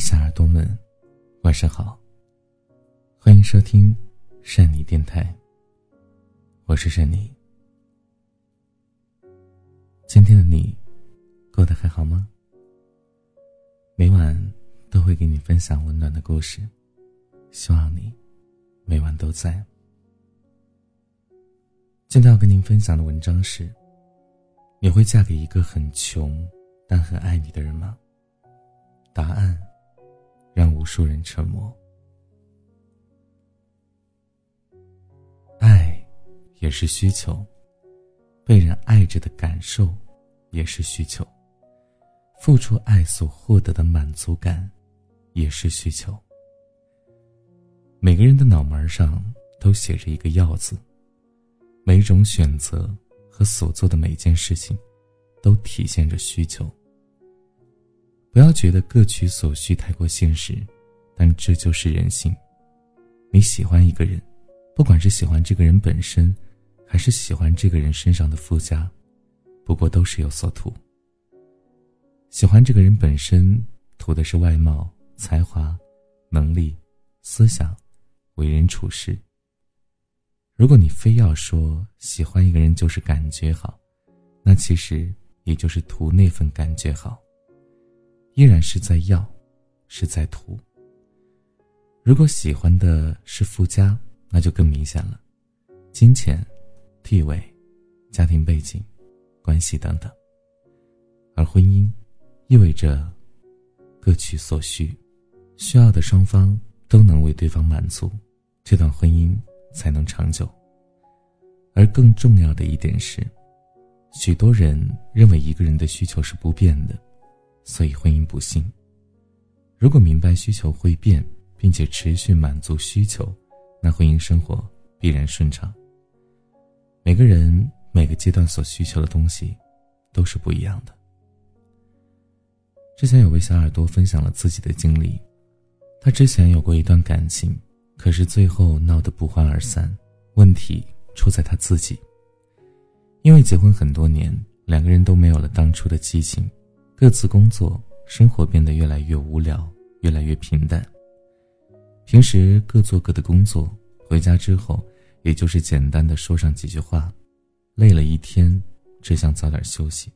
小耳朵们，晚上好。欢迎收听善妮电台，我是善妮。今天的你过得还好吗？每晚都会给你分享温暖的故事，希望你每晚都在。今天要跟您分享的文章是：你会嫁给一个很穷但很爱你的人吗？答案让无数人沉默。爱也是需求，被人爱着的感受也是需求，付出爱所获得的满足感也是需求。每个人的脑门上都写着一个“要”字，每种选择和所做的每件事情，都体现着需求。不要觉得各取所需太过现实，但这就是人性。你喜欢一个人，不管是喜欢这个人本身，还是喜欢这个人身上的附加，不过都是有所图。喜欢这个人本身，图的是外貌、才华、能力、思想、为人处事。如果你非要说喜欢一个人就是感觉好，那其实也就是图那份感觉好。依然是在要，是在图。如果喜欢的是附加，那就更明显了，金钱、地位、家庭背景、关系等等。而婚姻，意味着各取所需，需要的双方都能为对方满足，这段婚姻才能长久。而更重要的一点是，许多人认为一个人的需求是不变的。所以婚姻不幸。如果明白需求会变，并且持续满足需求，那婚姻生活必然顺畅。每个人每个阶段所需求的东西，都是不一样的。之前有位小耳朵分享了自己的经历，他之前有过一段感情，可是最后闹得不欢而散，问题出在他自己。因为结婚很多年，两个人都没有了当初的激情。各自工作，生活变得越来越无聊，越来越平淡。平时各做各的工作，回家之后也就是简单的说上几句话，累了一天，只想早点休息。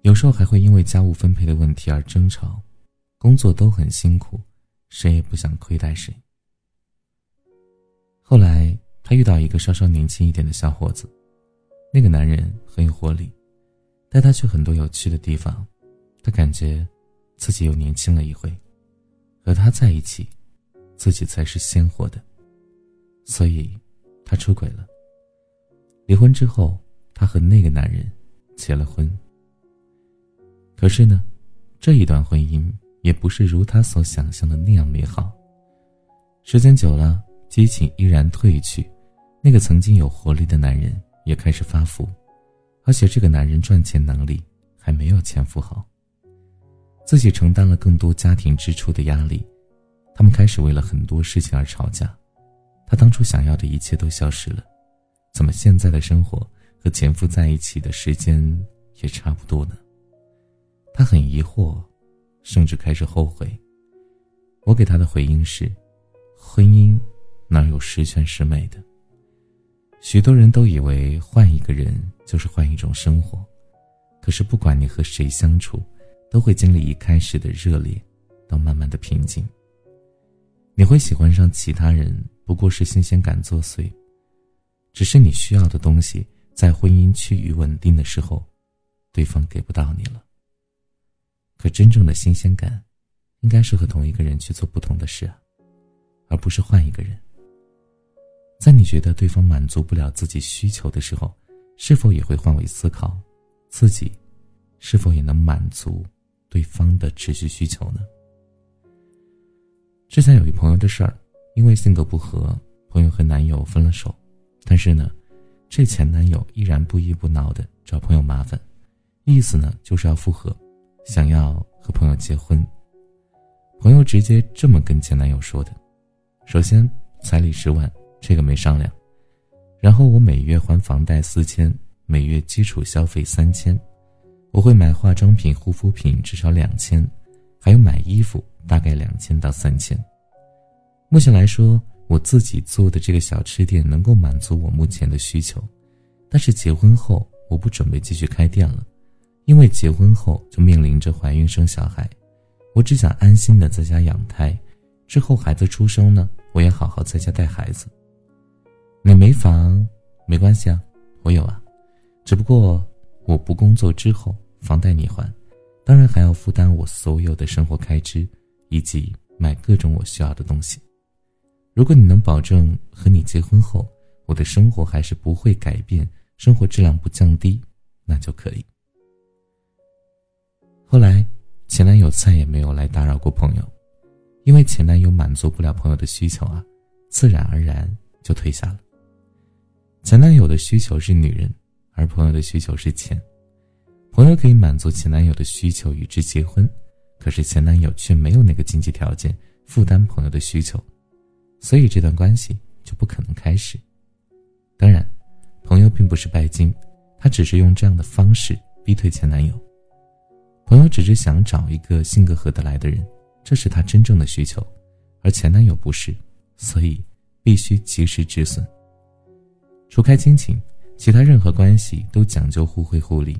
有时候还会因为家务分配的问题而争吵，工作都很辛苦，谁也不想亏待谁。后来他遇到一个稍稍年轻一点的小伙子，那个男人很有活力。带他去很多有趣的地方，他感觉自己又年轻了一回。和他在一起，自己才是鲜活的。所以，他出轨了。离婚之后，他和那个男人结了婚。可是呢，这一段婚姻也不是如他所想象的那样美好。时间久了，激情依然褪去，那个曾经有活力的男人也开始发福。而且这个男人赚钱能力还没有前夫好，自己承担了更多家庭支出的压力，他们开始为了很多事情而吵架，他当初想要的一切都消失了，怎么现在的生活和前夫在一起的时间也差不多呢？他很疑惑，甚至开始后悔。我给他的回应是：婚姻哪有十全十美的？许多人都以为换一个人就是换一种生活，可是不管你和谁相处，都会经历一开始的热烈，到慢慢的平静。你会喜欢上其他人，不过是新鲜感作祟，只是你需要的东西在婚姻趋于稳定的时候，对方给不到你了。可真正的新鲜感，应该是和同一个人去做不同的事，而不是换一个人。在你觉得对方满足不了自己需求的时候，是否也会换位思考，自己是否也能满足对方的持续需求呢？之前有一朋友的事儿，因为性格不合，朋友和男友分了手，但是呢，这前男友依然不依不挠的找朋友麻烦，意思呢就是要复合，想要和朋友结婚。朋友直接这么跟前男友说的：首先彩礼十万。这个没商量，然后我每月还房贷四千，每月基础消费三千，我会买化妆品、护肤品至少两千，还有买衣服，大概两千到三千。目前来说，我自己做的这个小吃店能够满足我目前的需求，但是结婚后我不准备继续开店了，因为结婚后就面临着怀孕生小孩，我只想安心的在家养胎，之后孩子出生呢，我也好好在家带孩子。你没房没关系啊，我有啊，只不过我不工作之后，房贷你还，当然还要负担我所有的生活开支，以及买各种我需要的东西。如果你能保证和你结婚后，我的生活还是不会改变，生活质量不降低，那就可以。后来，前男友再也没有来打扰过朋友，因为前男友满足不了朋友的需求啊，自然而然就退下了。前男友的需求是女人，而朋友的需求是钱。朋友可以满足前男友的需求与之结婚，可是前男友却没有那个经济条件负担朋友的需求。所以这段关系就不可能开始。当然，朋友并不是拜金，他只是用这样的方式逼退前男友。朋友只是想找一个性格合得来的人，这是他真正的需求，而前男友不是，所以必须及时止损。除开亲情，其他任何关系都讲究互惠互利。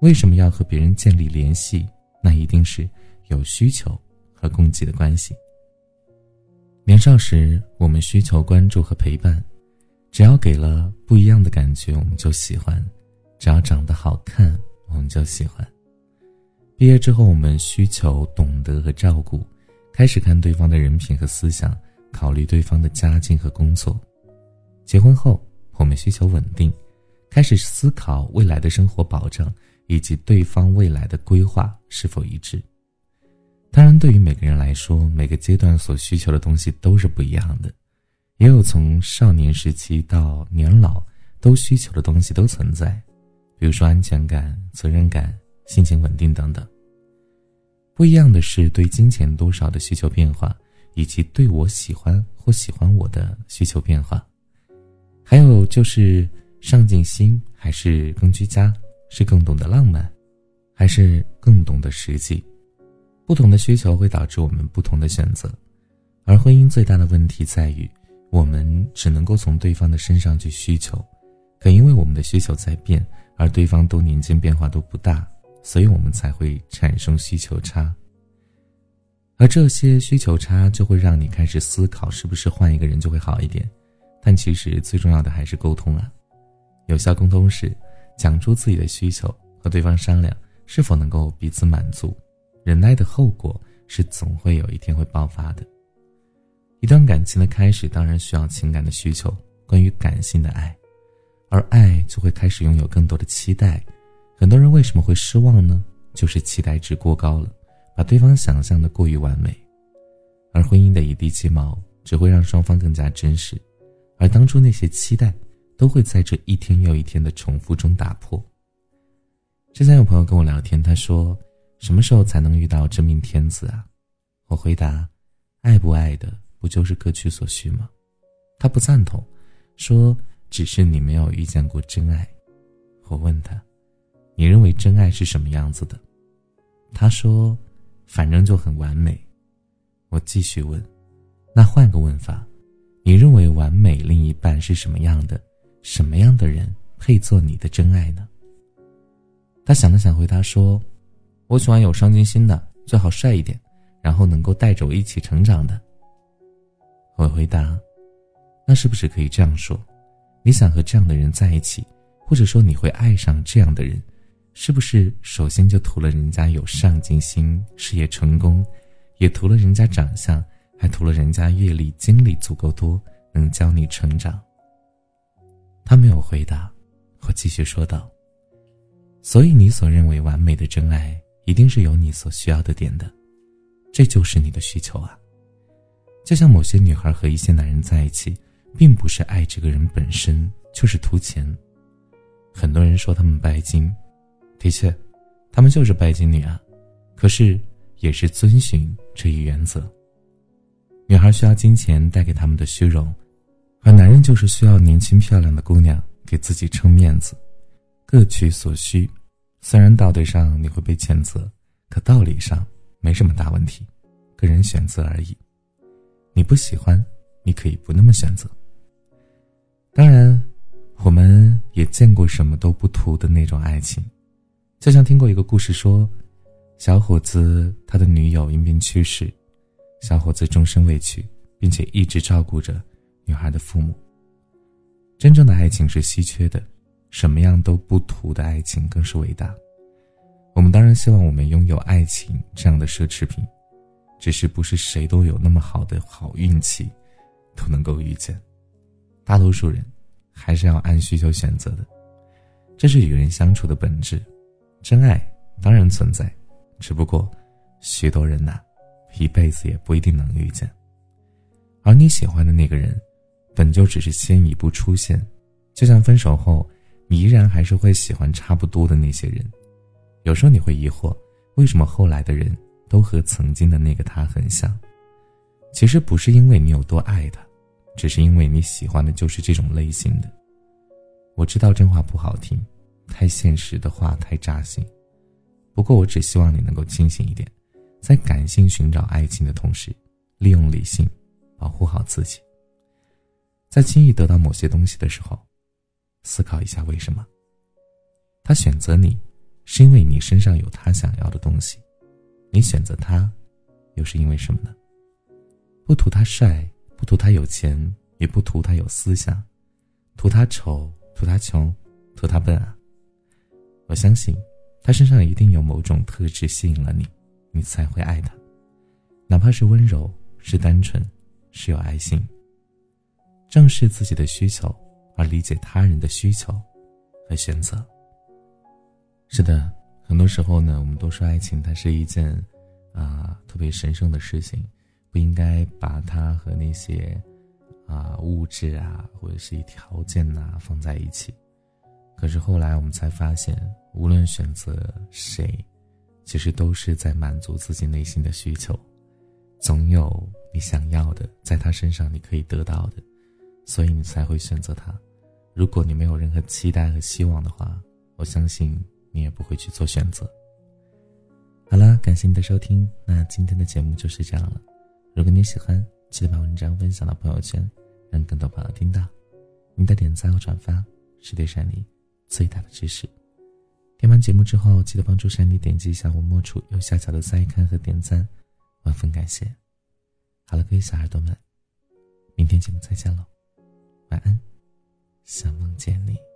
为什么要和别人建立联系？那一定是有需求和供给的关系。年少时，我们需求关注和陪伴，只要给了不一样的感觉，我们就喜欢；只要长得好看，我们就喜欢。毕业之后，我们需求懂得和照顾，开始看对方的人品和思想，考虑对方的家境和工作。结婚后，我们需求稳定，开始思考未来的生活保障以及对方未来的规划是否一致。当然，对于每个人来说，每个阶段所需求的东西都是不一样的，也有从少年时期到年老都需求的东西都存在，比如说安全感、责任感、心情稳定等等。不一样的是对金钱多少的需求变化，以及对我喜欢或喜欢我的需求变化，还有就是上进心还是更居家，是更懂得浪漫，还是更懂得实际。不同的需求会导致我们不同的选择，而婚姻最大的问题在于，我们只能够从对方的身上去需求，可因为我们的需求在变，而对方多年间变化都不大，所以我们才会产生需求差。而这些需求差就会让你开始思考，是不是换一个人就会好一点？但其实最重要的还是沟通啊！有效沟通是讲出自己的需求，和对方商量是否能够彼此满足。忍耐的后果是，总会有一天会爆发的。一段感情的开始，当然需要情感的需求，关于感性的爱，而爱就会开始拥有更多的期待。很多人为什么会失望呢？就是期待值过高了，把对方想象的过于完美。而婚姻的一地鸡毛，只会让双方更加真实，而当初那些期待，都会在这一天又一天的重复中打破。之前有朋友跟我聊天，他说。什么时候才能遇到真命天子啊？我回答：爱不爱的不就是各取所需吗？他不赞同，说只是你没有遇见过真爱。我问他：你认为真爱是什么样子的？他说：反正就很完美。我继续问：那换个问法，你认为完美另一半是什么样的？什么样的人配做你的真爱呢？他想了想，回答说。我喜欢有上进心的，最好帅一点，然后能够带着我一起成长的。我回答：“那是不是可以这样说？你想和这样的人在一起，或者说你会爱上这样的人，是不是首先就图了人家有上进心、事业成功，也图了人家长相，还图了人家阅历、经历足够多，能教你成长？”他没有回答，我继续说道：“所以你所认为完美的真爱。”一定是有你所需要的点的，这就是你的需求啊。就像某些女孩和一些男人在一起，并不是爱这个人本身，就是图钱。很多人说他们拜金，的确，他们就是拜金女啊。可是也是遵循这一原则。女孩需要金钱带给他们的虚荣，而男人就是需要年轻漂亮的姑娘给自己撑面子，各取所需。虽然道德上你会被谴责，可道理上没什么大问题，个人选择而已。你不喜欢，你可以不那么选择。当然，我们也见过什么都不图的那种爱情，就像听过一个故事说，小伙子他的女友因病去世，小伙子终身未娶，并且一直照顾着女孩的父母。真正的爱情是稀缺的，什么样都不图的爱情更是伟大。我们当然希望我们拥有爱情这样的奢侈品，只是不是谁都有那么好的好运气，都能够遇见。大多数人还是要按需求选择的，这是与人相处的本质。真爱当然存在，只不过许多人呐，一辈子也不一定能遇见。而你喜欢的那个人，本就只是先一步出现，就像分手后，你依然还是会喜欢差不多的那些人。有时候你会疑惑，为什么后来的人都和曾经的那个他很像？其实不是因为你有多爱他，只是因为你喜欢的就是这种类型的。我知道这话不好听，太现实的话太扎心。不过我只希望你能够清醒一点，在感性寻找爱情的同时，利用理性保护好自己。在轻易得到某些东西的时候，思考一下为什么他选择你。是因为你身上有他想要的东西，你选择他，又是因为什么呢？不图他帅，不图他有钱，也不图他有思想，图他丑，图他穷，图他笨啊！我相信，他身上一定有某种特质吸引了你，你才会爱他，哪怕是温柔，是单纯，是有爱心。正视自己的需求，而理解他人的需求和选择。是的，很多时候呢，我们都说爱情它是一件，啊，特别神圣的事情，不应该把它和那些，啊，物质啊或者是一条件呐放在一起。可是后来我们才发现，无论选择谁，其实都是在满足自己内心的需求，总有你想要的在他身上你可以得到的，所以你才会选择他。如果你没有任何期待和希望的话，我相信。你也不会去做选择。好了，感谢你的收听，那今天的节目就是这样了。如果你喜欢，记得把文章分享到朋友圈，让更多朋友听到。你的点赞和转发是对山里最大的支持。听完节目之后，记得帮助珊妮点击一下文末处右下角的再看和点赞，万分感谢。好了，各位小耳朵们，明天节目再见喽，晚安，想梦见你。